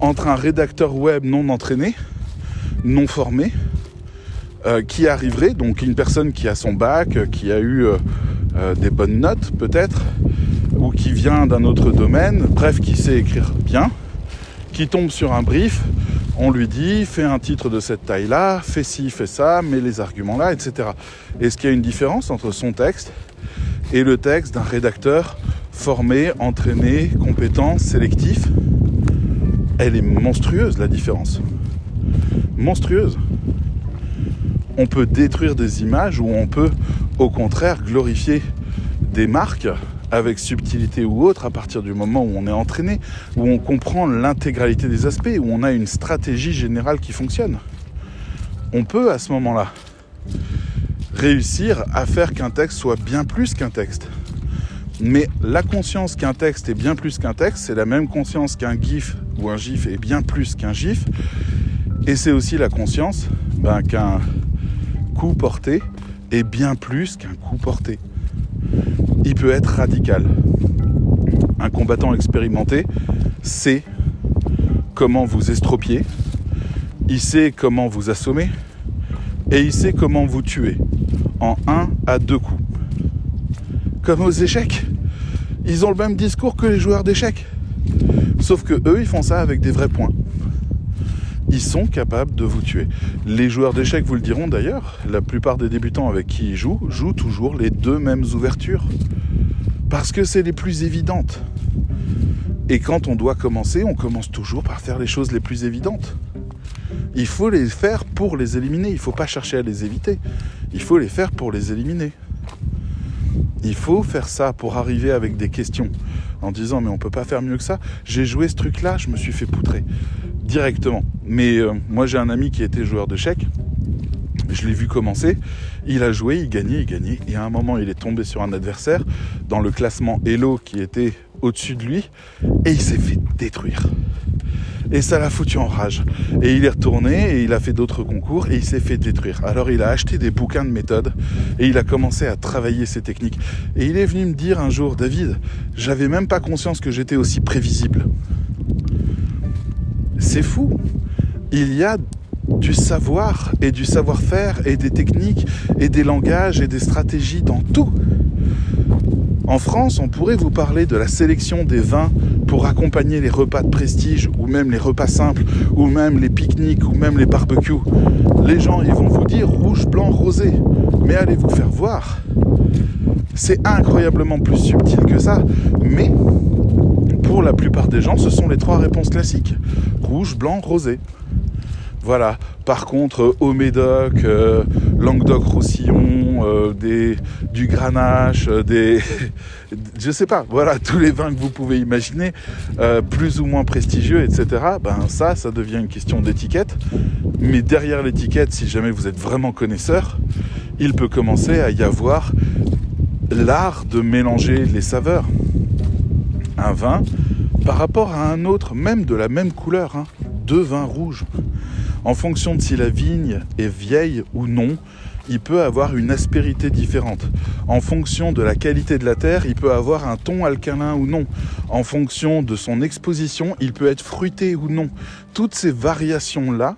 entre un rédacteur web non entraîné, non formé, euh, qui arriverait, donc une personne qui a son bac, euh, qui a eu euh, des bonnes notes peut-être, ou qui vient d'un autre domaine, bref, qui sait écrire bien, qui tombe sur un brief, on lui dit fais un titre de cette taille-là, fais ci, fais ça, mets les arguments là, etc. Est-ce qu'il y a une différence entre son texte et le texte d'un rédacteur formé, entraîné, compétent, sélectif? Elle est monstrueuse la différence. Monstrueuse on peut détruire des images ou on peut au contraire glorifier des marques avec subtilité ou autre à partir du moment où on est entraîné, où on comprend l'intégralité des aspects, où on a une stratégie générale qui fonctionne. On peut à ce moment-là réussir à faire qu'un texte soit bien plus qu'un texte. Mais la conscience qu'un texte est bien plus qu'un texte, c'est la même conscience qu'un GIF ou un GIF est bien plus qu'un GIF. Et c'est aussi la conscience ben, qu'un coup porté est bien plus qu'un coup porté. Il peut être radical. Un combattant expérimenté sait comment vous estropier, il sait comment vous assommer et il sait comment vous tuer en un à deux coups. Comme aux échecs. Ils ont le même discours que les joueurs d'échecs. Sauf que eux, ils font ça avec des vrais points ils sont capables de vous tuer. Les joueurs d'échecs vous le diront d'ailleurs, la plupart des débutants avec qui ils jouent jouent toujours les deux mêmes ouvertures. Parce que c'est les plus évidentes. Et quand on doit commencer, on commence toujours par faire les choses les plus évidentes. Il faut les faire pour les éliminer, il ne faut pas chercher à les éviter. Il faut les faire pour les éliminer. Il faut faire ça pour arriver avec des questions en disant mais on peut pas faire mieux que ça. J'ai joué ce truc là, je me suis fait poutrer directement. Mais euh, moi j'ai un ami qui était joueur de chèque. Je l'ai vu commencer, il a joué, il gagnait, il gagnait, et à un moment il est tombé sur un adversaire dans le classement Hello qui était au-dessus de lui, et il s'est fait détruire. Et ça l'a foutu en rage. Et il est retourné et il a fait d'autres concours et il s'est fait détruire. Alors il a acheté des bouquins de méthode et il a commencé à travailler ses techniques. Et il est venu me dire un jour, David, j'avais même pas conscience que j'étais aussi prévisible. C'est fou. Il y a du savoir et du savoir-faire et des techniques et des langages et des stratégies dans tout. En France, on pourrait vous parler de la sélection des vins pour accompagner les repas de prestige, ou même les repas simples, ou même les pique-niques, ou même les barbecues. Les gens, ils vont vous dire rouge, blanc, rosé. Mais allez vous faire voir. C'est incroyablement plus subtil que ça. Mais pour la plupart des gens, ce sont les trois réponses classiques. Rouge, blanc, rosé. Voilà. Par contre, au Médoc, euh, Languedoc-Roussillon, euh, du Grenache, euh, des, je sais pas, voilà, tous les vins que vous pouvez imaginer, plus ou moins prestigieux, etc. Ben ça, ça devient une question d'étiquette. Mais derrière l'étiquette, si jamais vous êtes vraiment connaisseur, il peut commencer à y avoir l'art de mélanger les saveurs. Un vin par rapport à un autre, même de la même couleur, hein, deux vins rouges en fonction de si la vigne est vieille ou non, il peut avoir une aspérité différente. En fonction de la qualité de la terre, il peut avoir un ton alcalin ou non. En fonction de son exposition, il peut être fruité ou non. Toutes ces variations-là,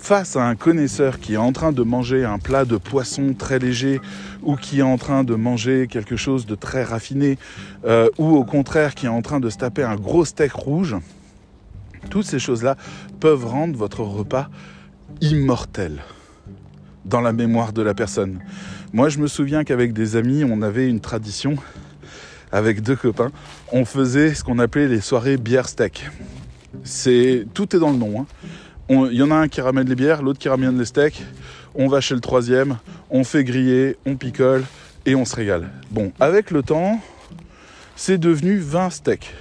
face à un connaisseur qui est en train de manger un plat de poisson très léger ou qui est en train de manger quelque chose de très raffiné euh, ou au contraire qui est en train de se taper un gros steak rouge, toutes ces choses-là peuvent rendre votre repas immortel dans la mémoire de la personne. Moi, je me souviens qu'avec des amis, on avait une tradition avec deux copains. On faisait ce qu'on appelait les soirées bière steak. C'est tout est dans le nom. Il y en a un qui ramène les bières, l'autre qui ramène les steaks. On va chez le troisième, on fait griller, on picole et on se régale. Bon, avec le temps, c'est devenu 20 steaks.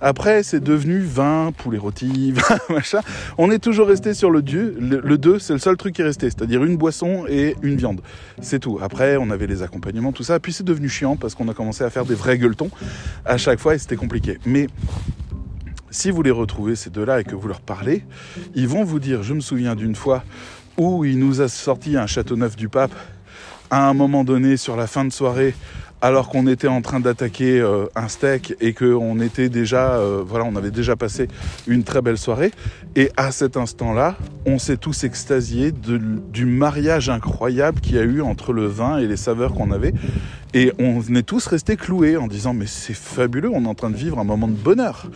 Après, c'est devenu vin, poulet rôti, vin, machin. On est toujours resté sur le 2. Le, 2, c'est le seul truc qui est resté, c'est-à-dire une boisson et une viande. C'est tout. Après, on avait les accompagnements, tout ça. Puis c'est devenu chiant parce qu'on a commencé à faire des vrais gueuletons à chaque fois et c'était compliqué. Mais si vous les retrouvez, ces deux-là, et que vous leur parlez, ils vont vous dire, je me souviens d'une fois où il nous a sorti un château neuf du pape à un moment donné sur la fin de soirée alors qu'on était en train d'attaquer euh, un steak et qu'on était déjà, euh, voilà, on avait déjà passé une très belle soirée. Et à cet instant-là, on s'est tous extasiés du mariage incroyable qu'il y a eu entre le vin et les saveurs qu'on avait. Et on est tous restés cloués en disant mais c'est fabuleux, on est en train de vivre un moment de bonheur.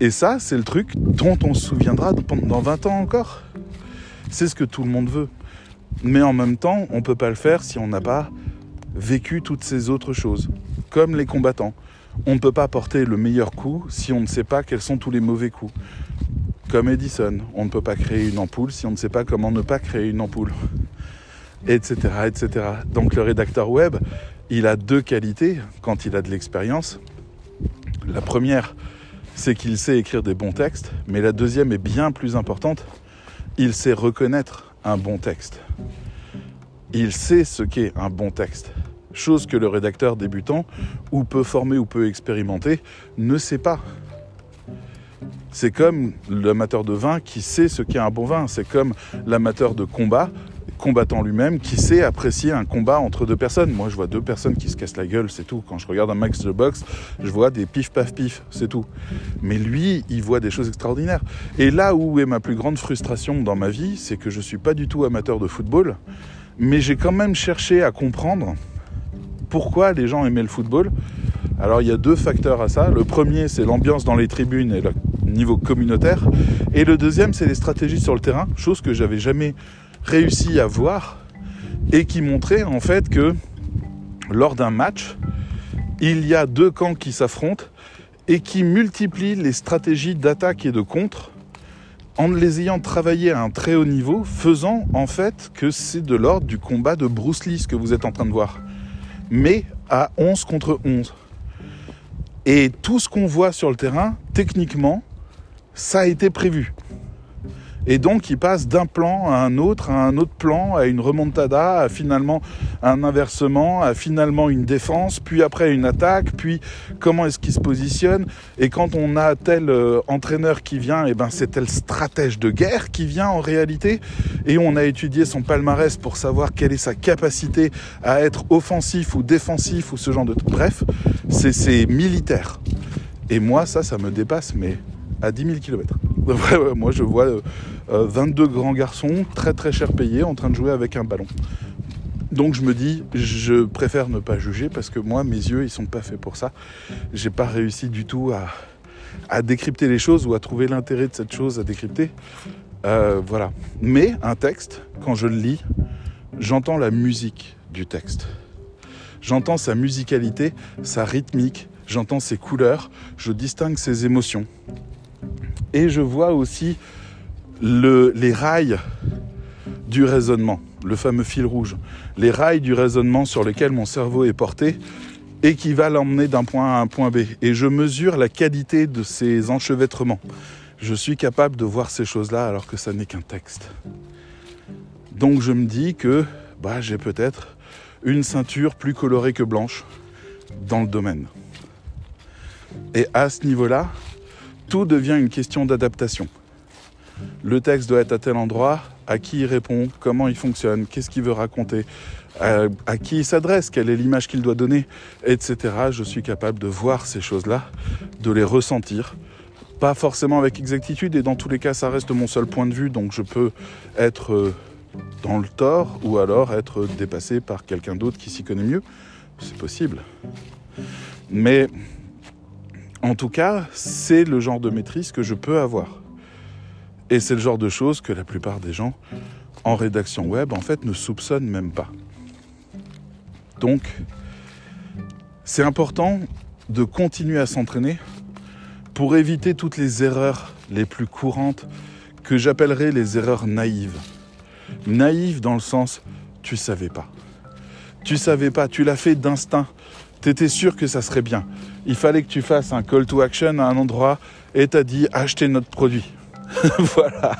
Et ça, c'est le truc dont on se souviendra dans 20 ans encore. C'est ce que tout le monde veut. Mais en même temps, on ne peut pas le faire si on n'a pas vécu toutes ces autres choses, comme les combattants. On ne peut pas porter le meilleur coup si on ne sait pas quels sont tous les mauvais coups. Comme Edison, on ne peut pas créer une ampoule si on ne sait pas comment ne pas créer une ampoule. Etc. etc. Donc le rédacteur web, il a deux qualités quand il a de l'expérience. La première, c'est qu'il sait écrire des bons textes, mais la deuxième est bien plus importante, il sait reconnaître un bon texte. Il sait ce qu'est un bon texte chose que le rédacteur débutant, ou peu formé ou peu expérimenté, ne sait pas. C'est comme l'amateur de vin qui sait ce qu'est un bon vin. C'est comme l'amateur de combat, combattant lui-même, qui sait apprécier un combat entre deux personnes. Moi, je vois deux personnes qui se cassent la gueule, c'est tout. Quand je regarde un max de boxe, je vois des pif paf pif, c'est tout. Mais lui, il voit des choses extraordinaires. Et là où est ma plus grande frustration dans ma vie, c'est que je suis pas du tout amateur de football, mais j'ai quand même cherché à comprendre pourquoi les gens aimaient le football Alors il y a deux facteurs à ça. Le premier, c'est l'ambiance dans les tribunes et le niveau communautaire. Et le deuxième, c'est les stratégies sur le terrain, chose que j'avais jamais réussi à voir et qui montrait en fait que lors d'un match, il y a deux camps qui s'affrontent et qui multiplient les stratégies d'attaque et de contre en les ayant travaillées à un très haut niveau, faisant en fait que c'est de l'ordre du combat de Bruce Lee ce que vous êtes en train de voir mais à 11 contre 11. Et tout ce qu'on voit sur le terrain, techniquement, ça a été prévu. Et donc, il passe d'un plan à un autre, à un autre plan, à une remontada, à finalement un inversement, à finalement une défense, puis après une attaque, puis comment est-ce qu'il se positionne. Et quand on a tel euh, entraîneur qui vient, et eh ben c'est tel stratège de guerre qui vient en réalité. Et on a étudié son palmarès pour savoir quelle est sa capacité à être offensif ou défensif ou ce genre de... Bref, c'est militaire. Et moi, ça, ça me dépasse, mais à 10 000 km. moi, je vois 22 euh, grands garçons très très cher payés en train de jouer avec un ballon. Donc je me dis, je préfère ne pas juger parce que moi, mes yeux, ils sont pas faits pour ça. J'ai pas réussi du tout à, à décrypter les choses ou à trouver l'intérêt de cette chose à décrypter. Euh, voilà. Mais un texte, quand je le lis, j'entends la musique du texte. J'entends sa musicalité, sa rythmique, j'entends ses couleurs, je distingue ses émotions. Et je vois aussi le, les rails du raisonnement, le fameux fil rouge, les rails du raisonnement sur lesquels mon cerveau est porté et qui va l'emmener d'un point à un point B. Et je mesure la qualité de ces enchevêtrements. Je suis capable de voir ces choses-là alors que ça n'est qu'un texte. Donc je me dis que bah, j'ai peut-être une ceinture plus colorée que blanche dans le domaine. Et à ce niveau-là, tout devient une question d'adaptation. Le texte doit être à tel endroit, à qui il répond, comment il fonctionne, qu'est-ce qu'il veut raconter, à, à qui il s'adresse, quelle est l'image qu'il doit donner, etc. Je suis capable de voir ces choses-là, de les ressentir, pas forcément avec exactitude, et dans tous les cas, ça reste mon seul point de vue, donc je peux être euh, dans le tort ou alors être dépassé par quelqu'un d'autre qui s'y connaît mieux. C'est possible. Mais en tout cas, c'est le genre de maîtrise que je peux avoir. Et c'est le genre de choses que la plupart des gens en rédaction web, en fait, ne soupçonnent même pas. Donc, c'est important de continuer à s'entraîner pour éviter toutes les erreurs les plus courantes que j'appellerais les erreurs naïves. Naïves dans le sens, tu savais pas. Tu savais pas, tu l'as fait d'instinct. Tu étais sûr que ça serait bien. Il fallait que tu fasses un call to action à un endroit et t'as dit achetez notre produit. voilà.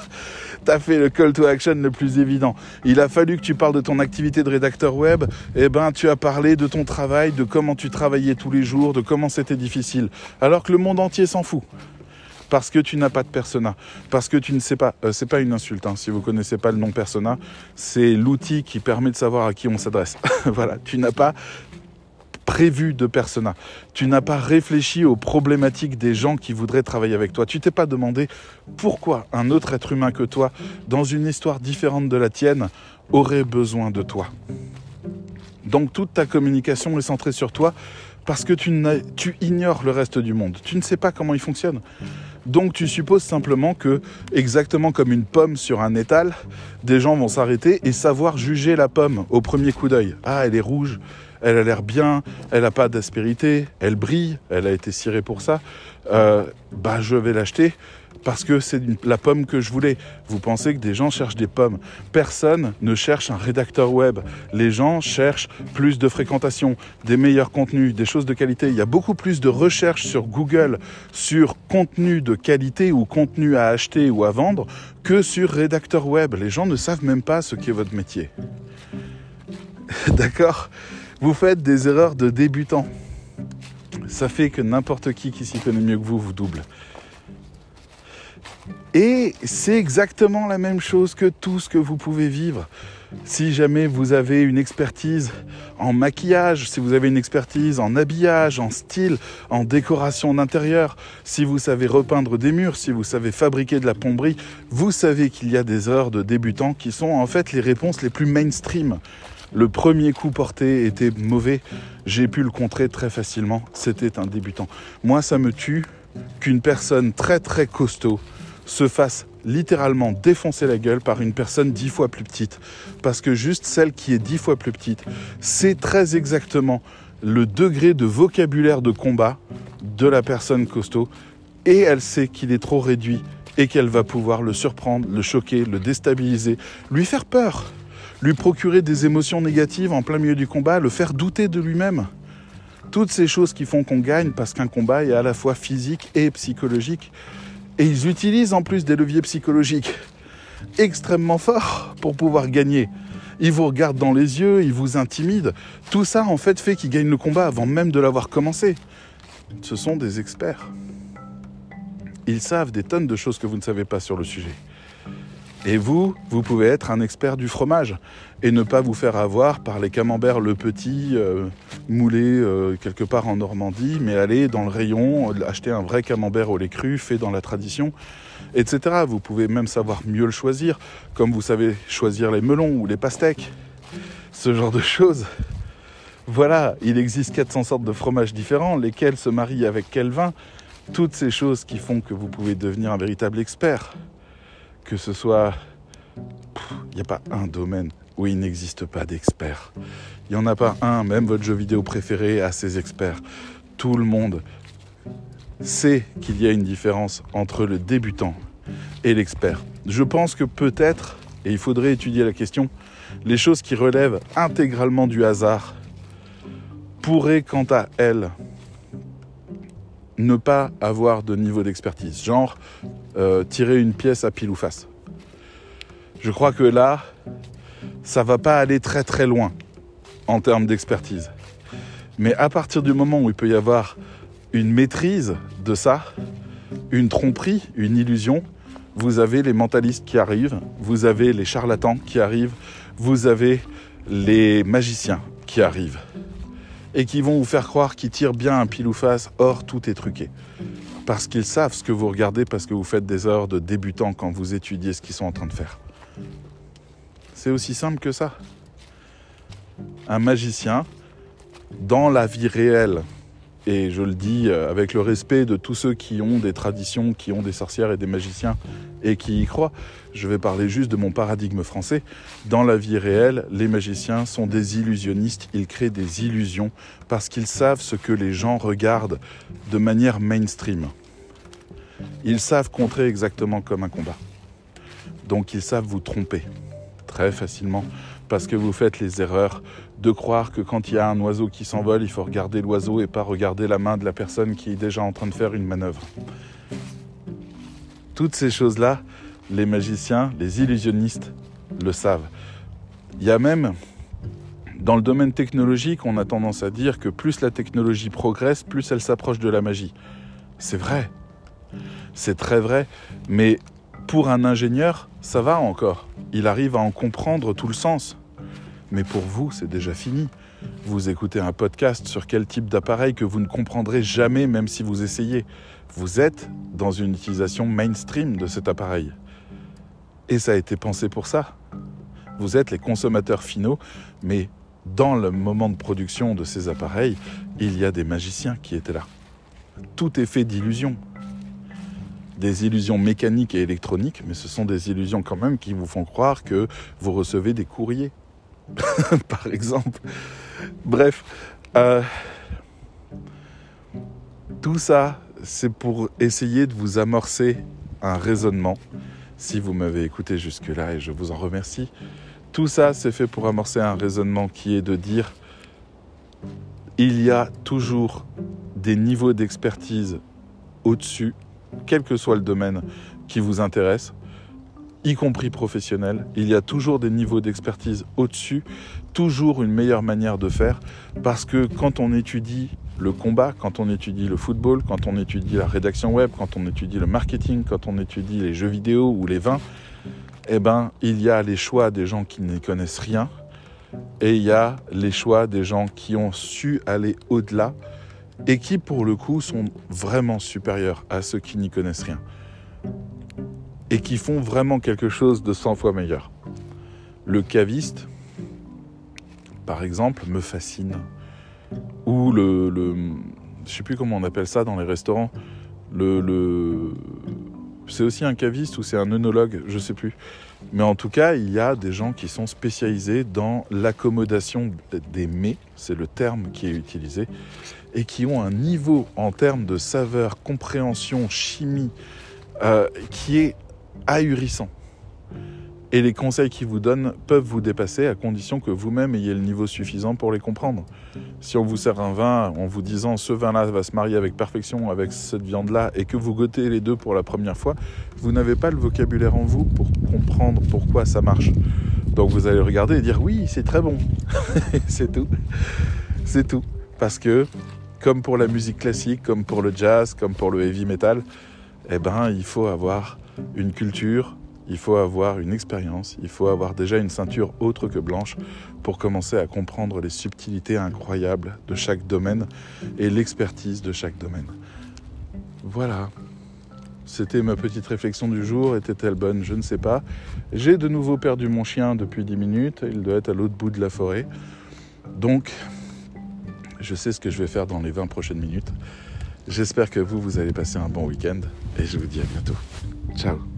T'as fait le call to action le plus évident. Il a fallu que tu parles de ton activité de rédacteur web. Eh ben, tu as parlé de ton travail, de comment tu travaillais tous les jours, de comment c'était difficile. Alors que le monde entier s'en fout. Parce que tu n'as pas de persona. Parce que tu ne sais pas. Euh, c'est pas une insulte, hein, si vous connaissez pas le nom persona. C'est l'outil qui permet de savoir à qui on s'adresse. voilà. Tu n'as pas prévu de persona. Tu n'as pas réfléchi aux problématiques des gens qui voudraient travailler avec toi. Tu t'es pas demandé pourquoi un autre être humain que toi, dans une histoire différente de la tienne, aurait besoin de toi. Donc toute ta communication est centrée sur toi parce que tu, ignores le reste du monde. Tu ne sais pas comment il fonctionne. Donc tu supposes simplement que, exactement comme une pomme sur un étal, des gens vont s'arrêter et savoir juger la pomme au premier coup d'œil. Ah, elle est rouge, elle a l'air bien, elle n'a pas d'aspérité, elle brille, elle a été cirée pour ça, euh, bah je vais l'acheter parce que c'est la pomme que je voulais. Vous pensez que des gens cherchent des pommes. Personne ne cherche un rédacteur web. Les gens cherchent plus de fréquentation, des meilleurs contenus, des choses de qualité. Il y a beaucoup plus de recherches sur Google sur contenu de qualité ou contenu à acheter ou à vendre que sur rédacteur web. Les gens ne savent même pas ce qu'est votre métier. D'accord? Vous faites des erreurs de débutant. Ça fait que n'importe qui qui s'y connaît mieux que vous vous double. Et c'est exactement la même chose que tout ce que vous pouvez vivre. Si jamais vous avez une expertise en maquillage, si vous avez une expertise en habillage, en style, en décoration d'intérieur, si vous savez repeindre des murs, si vous savez fabriquer de la plomberie, vous savez qu'il y a des erreurs de débutants qui sont en fait les réponses les plus mainstream le premier coup porté était mauvais, j'ai pu le contrer très facilement. C'était un débutant. Moi, ça me tue qu'une personne très très costaud se fasse littéralement défoncer la gueule par une personne dix fois plus petite. Parce que juste celle qui est dix fois plus petite, c'est très exactement le degré de vocabulaire de combat de la personne costaud. Et elle sait qu'il est trop réduit et qu'elle va pouvoir le surprendre, le choquer, le déstabiliser, lui faire peur lui procurer des émotions négatives en plein milieu du combat, le faire douter de lui-même. Toutes ces choses qui font qu'on gagne parce qu'un combat est à la fois physique et psychologique. Et ils utilisent en plus des leviers psychologiques extrêmement forts pour pouvoir gagner. Ils vous regardent dans les yeux, ils vous intimident. Tout ça, en fait, fait qu'ils gagnent le combat avant même de l'avoir commencé. Ce sont des experts. Ils savent des tonnes de choses que vous ne savez pas sur le sujet. Et vous, vous pouvez être un expert du fromage et ne pas vous faire avoir par les camemberts le petit euh, moulé euh, quelque part en Normandie, mais aller dans le rayon, acheter un vrai camembert au lait cru fait dans la tradition, etc. Vous pouvez même savoir mieux le choisir, comme vous savez choisir les melons ou les pastèques. ce genre de choses. Voilà, il existe 400 sortes de fromages différents, lesquels se marient avec quel vin. Toutes ces choses qui font que vous pouvez devenir un véritable expert. Que ce soit... Il n'y a pas un domaine où il n'existe pas d'experts. Il n'y en a pas un, même votre jeu vidéo préféré a ses experts. Tout le monde sait qu'il y a une différence entre le débutant et l'expert. Je pense que peut-être, et il faudrait étudier la question, les choses qui relèvent intégralement du hasard pourraient quant à elles ne pas avoir de niveau d'expertise, genre euh, tirer une pièce à pile ou face. Je crois que là, ça va pas aller très très loin en termes d'expertise. Mais à partir du moment où il peut y avoir une maîtrise de ça, une tromperie, une illusion, vous avez les mentalistes qui arrivent, vous avez les charlatans qui arrivent, vous avez les magiciens qui arrivent et qui vont vous faire croire qu'ils tirent bien un pile ou face, or tout est truqué. Parce qu'ils savent ce que vous regardez, parce que vous faites des heures de débutants quand vous étudiez ce qu'ils sont en train de faire. C'est aussi simple que ça. Un magicien, dans la vie réelle, et je le dis euh, avec le respect de tous ceux qui ont des traditions, qui ont des sorcières et des magiciens et qui y croient. Je vais parler juste de mon paradigme français. Dans la vie réelle, les magiciens sont des illusionnistes. Ils créent des illusions parce qu'ils savent ce que les gens regardent de manière mainstream. Ils savent contrer exactement comme un combat. Donc ils savent vous tromper très facilement parce que vous faites les erreurs de croire que quand il y a un oiseau qui s'envole, il faut regarder l'oiseau et pas regarder la main de la personne qui est déjà en train de faire une manœuvre. Toutes ces choses-là, les magiciens, les illusionnistes le savent. Il y a même, dans le domaine technologique, on a tendance à dire que plus la technologie progresse, plus elle s'approche de la magie. C'est vrai. C'est très vrai. Mais pour un ingénieur, ça va encore. Il arrive à en comprendre tout le sens. Mais pour vous, c'est déjà fini. Vous écoutez un podcast sur quel type d'appareil que vous ne comprendrez jamais même si vous essayez. Vous êtes dans une utilisation mainstream de cet appareil. Et ça a été pensé pour ça. Vous êtes les consommateurs finaux, mais dans le moment de production de ces appareils, il y a des magiciens qui étaient là. Tout est fait d'illusions. Des illusions mécaniques et électroniques, mais ce sont des illusions quand même qui vous font croire que vous recevez des courriers. par exemple. Bref, euh, tout ça, c'est pour essayer de vous amorcer un raisonnement. Si vous m'avez écouté jusque-là, et je vous en remercie, tout ça, c'est fait pour amorcer un raisonnement qui est de dire, il y a toujours des niveaux d'expertise au-dessus, quel que soit le domaine qui vous intéresse y compris professionnel. Il y a toujours des niveaux d'expertise au-dessus, toujours une meilleure manière de faire, parce que quand on étudie le combat, quand on étudie le football, quand on étudie la rédaction web, quand on étudie le marketing, quand on étudie les jeux vidéo ou les vins, eh ben, il y a les choix des gens qui n'y connaissent rien et il y a les choix des gens qui ont su aller au-delà et qui, pour le coup, sont vraiment supérieurs à ceux qui n'y connaissent rien et qui font vraiment quelque chose de 100 fois meilleur. Le caviste, par exemple, me fascine. Ou le, le je sais plus comment on appelle ça dans les restaurants. Le, c'est aussi un caviste ou c'est un œnologue, je sais plus. Mais en tout cas, il y a des gens qui sont spécialisés dans l'accommodation des mets, c'est le terme qui est utilisé, et qui ont un niveau en termes de saveur, compréhension, chimie, euh, qui est ahurissant. Et les conseils qu'ils vous donnent peuvent vous dépasser à condition que vous-même ayez le niveau suffisant pour les comprendre. Si on vous sert un vin en vous disant ce vin-là va se marier avec perfection avec cette viande-là et que vous goûtez les deux pour la première fois, vous n'avez pas le vocabulaire en vous pour comprendre pourquoi ça marche. Donc vous allez regarder et dire oui, c'est très bon. c'est tout. C'est tout. Parce que, comme pour la musique classique, comme pour le jazz, comme pour le heavy metal, eh ben, il faut avoir une culture, il faut avoir une expérience, il faut avoir déjà une ceinture autre que blanche pour commencer à comprendre les subtilités incroyables de chaque domaine et l'expertise de chaque domaine. Voilà. C'était ma petite réflexion du jour. Était-elle bonne? Je ne sais pas. J'ai de nouveau perdu mon chien depuis 10 minutes. Il doit être à l'autre bout de la forêt. Donc, je sais ce que je vais faire dans les 20 prochaines minutes. J'espère que vous, vous allez passer un bon week-end et je vous dis à bientôt. Ciao